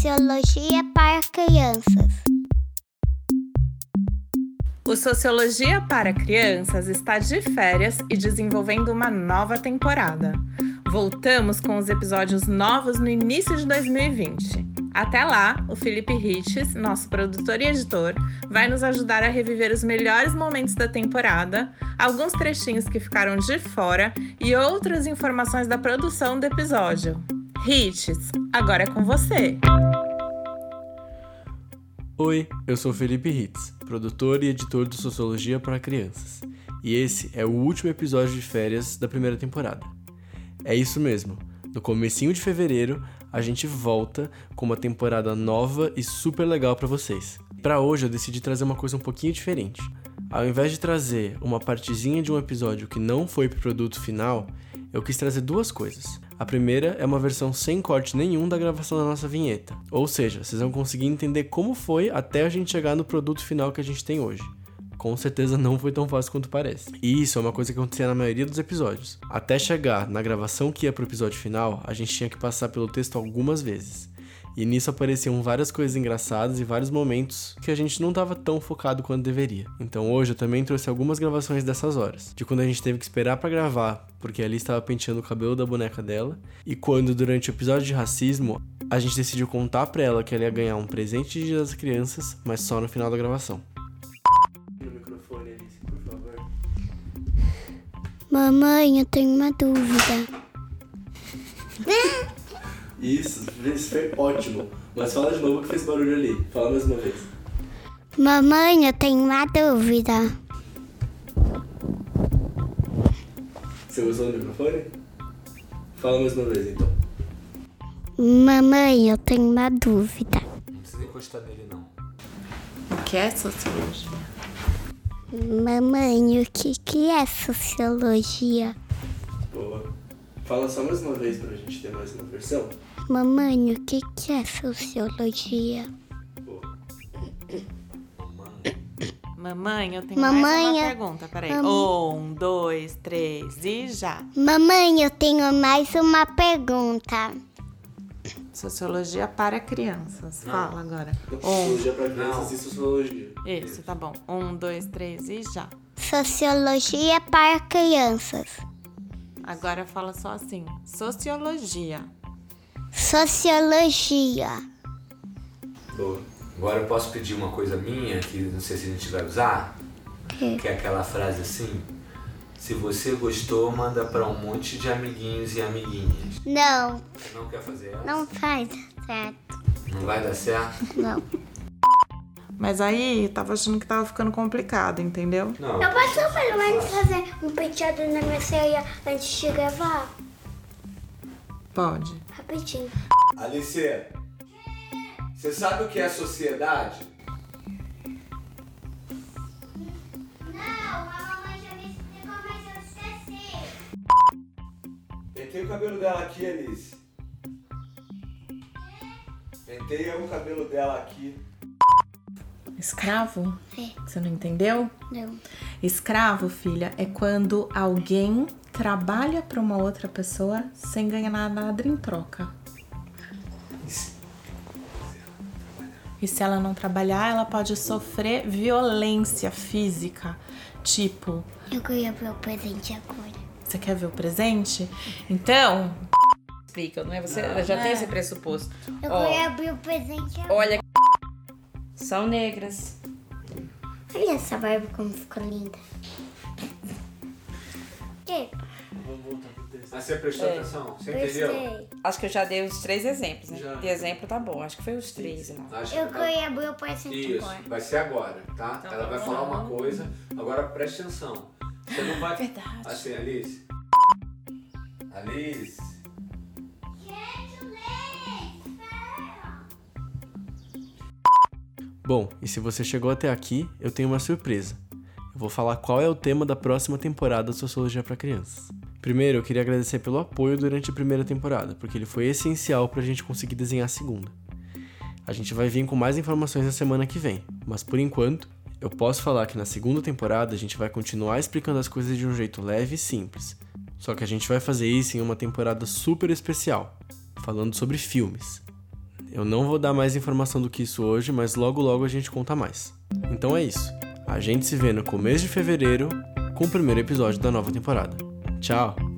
Sociologia para Crianças. O Sociologia para Crianças está de férias e desenvolvendo uma nova temporada. Voltamos com os episódios novos no início de 2020. Até lá, o Felipe Riches, nosso produtor e editor, vai nos ajudar a reviver os melhores momentos da temporada, alguns trechinhos que ficaram de fora e outras informações da produção do episódio. Riches, agora é com você! Oi, eu sou Felipe Ritz, produtor e editor do Sociologia para Crianças, e esse é o último episódio de férias da primeira temporada. É isso mesmo, no comecinho de fevereiro a gente volta com uma temporada nova e super legal para vocês. Para hoje eu decidi trazer uma coisa um pouquinho diferente. Ao invés de trazer uma partezinha de um episódio que não foi pro produto final, eu quis trazer duas coisas. A primeira é uma versão sem corte nenhum da gravação da nossa vinheta. Ou seja, vocês vão conseguir entender como foi até a gente chegar no produto final que a gente tem hoje. Com certeza não foi tão fácil quanto parece. E isso é uma coisa que acontecia na maioria dos episódios. Até chegar na gravação que ia pro episódio final, a gente tinha que passar pelo texto algumas vezes. E nisso apareciam várias coisas engraçadas e vários momentos que a gente não estava tão focado quanto deveria. Então hoje eu também trouxe algumas gravações dessas horas, de quando a gente teve que esperar para gravar, porque ali estava penteando o cabelo da boneca dela, e quando durante o episódio de racismo a gente decidiu contar para ela que ela ia ganhar um presente de Dia das Crianças, mas só no final da gravação. No microfone, Alice, por favor. Mamãe, eu tenho uma dúvida. Isso, isso foi ótimo. Mas fala de novo que fez barulho ali. Fala mais uma vez. Mamãe, eu tenho uma dúvida. Você usou o microfone? Fala mais uma vez então. Mamãe, eu tenho uma dúvida. Não precisa encostar nele, não. O que é sociologia? Mamãe, o que, que é sociologia? Boa. Fala só mais uma vez pra gente ter mais uma versão. Mamãe, o que, que é sociologia? Mamãe, eu tenho Mamãe, mais uma eu- pergunta. Peraí. Mam- Um, dois, três e já. Mamãe, eu tenho mais uma pergunta. Sociologia para crianças. Fala agora. Um. Sociologia pra crianças e sociologia. Isso, tá bom. Um, dois, três e já. Sociologia para crianças. Agora fala só assim. Sociologia. Sociologia. Boa. Agora eu posso pedir uma coisa minha que não sei se a gente vai usar, Que? que é aquela frase assim: se você gostou, manda pra um monte de amiguinhos e amiguinhas. Não, Não quer fazer ela? não faz certo. Não vai dar certo? Não. Mas aí, tava achando que tava ficando complicado, entendeu? Não. Eu posso pelo menos fazer um penteado na minha ceia antes de gravar? Pode. Rapidinho. Alice, você sabe o que é sociedade? Não, a mamãe já me explicou, mas eu esqueci. Pentei o cabelo dela aqui, Alice. Pentei o cabelo dela aqui. Escravo? É. Você não entendeu? Não. Escravo, filha, é quando alguém trabalha para uma outra pessoa sem ganhar nada em troca. E se ela não trabalhar, ela pode sofrer violência física. Tipo, Eu queria ver o presente agora. você quer ver o presente? Então. Explica, não é? Você já tem esse pressuposto. Eu Ó. queria abrir o presente agora. Olha. São negras. Olha essa barba como ficou linda. Que? Mas você prestou atenção? Você entendeu? Gostei. Acho que eu já dei os três exemplos, né? Já. De exemplo tá bom. Acho que foi os três lá. Acho Eu que- queria abrir o presente Isso, agora. vai ser agora, tá? Ela vai falar uma coisa, agora preste atenção. Você não vai. Verdade. Assim, Alice. Alice. Bom, e se você chegou até aqui, eu tenho uma surpresa. Vou falar qual é o tema da próxima temporada de Sociologia para Crianças. Primeiro, eu queria agradecer pelo apoio durante a primeira temporada, porque ele foi essencial para a gente conseguir desenhar a segunda. A gente vai vir com mais informações na semana que vem, mas por enquanto, eu posso falar que na segunda temporada a gente vai continuar explicando as coisas de um jeito leve e simples. Só que a gente vai fazer isso em uma temporada super especial, falando sobre filmes. Eu não vou dar mais informação do que isso hoje, mas logo logo a gente conta mais. Então é isso. A gente se vê no começo de fevereiro com o primeiro episódio da nova temporada. Tchau!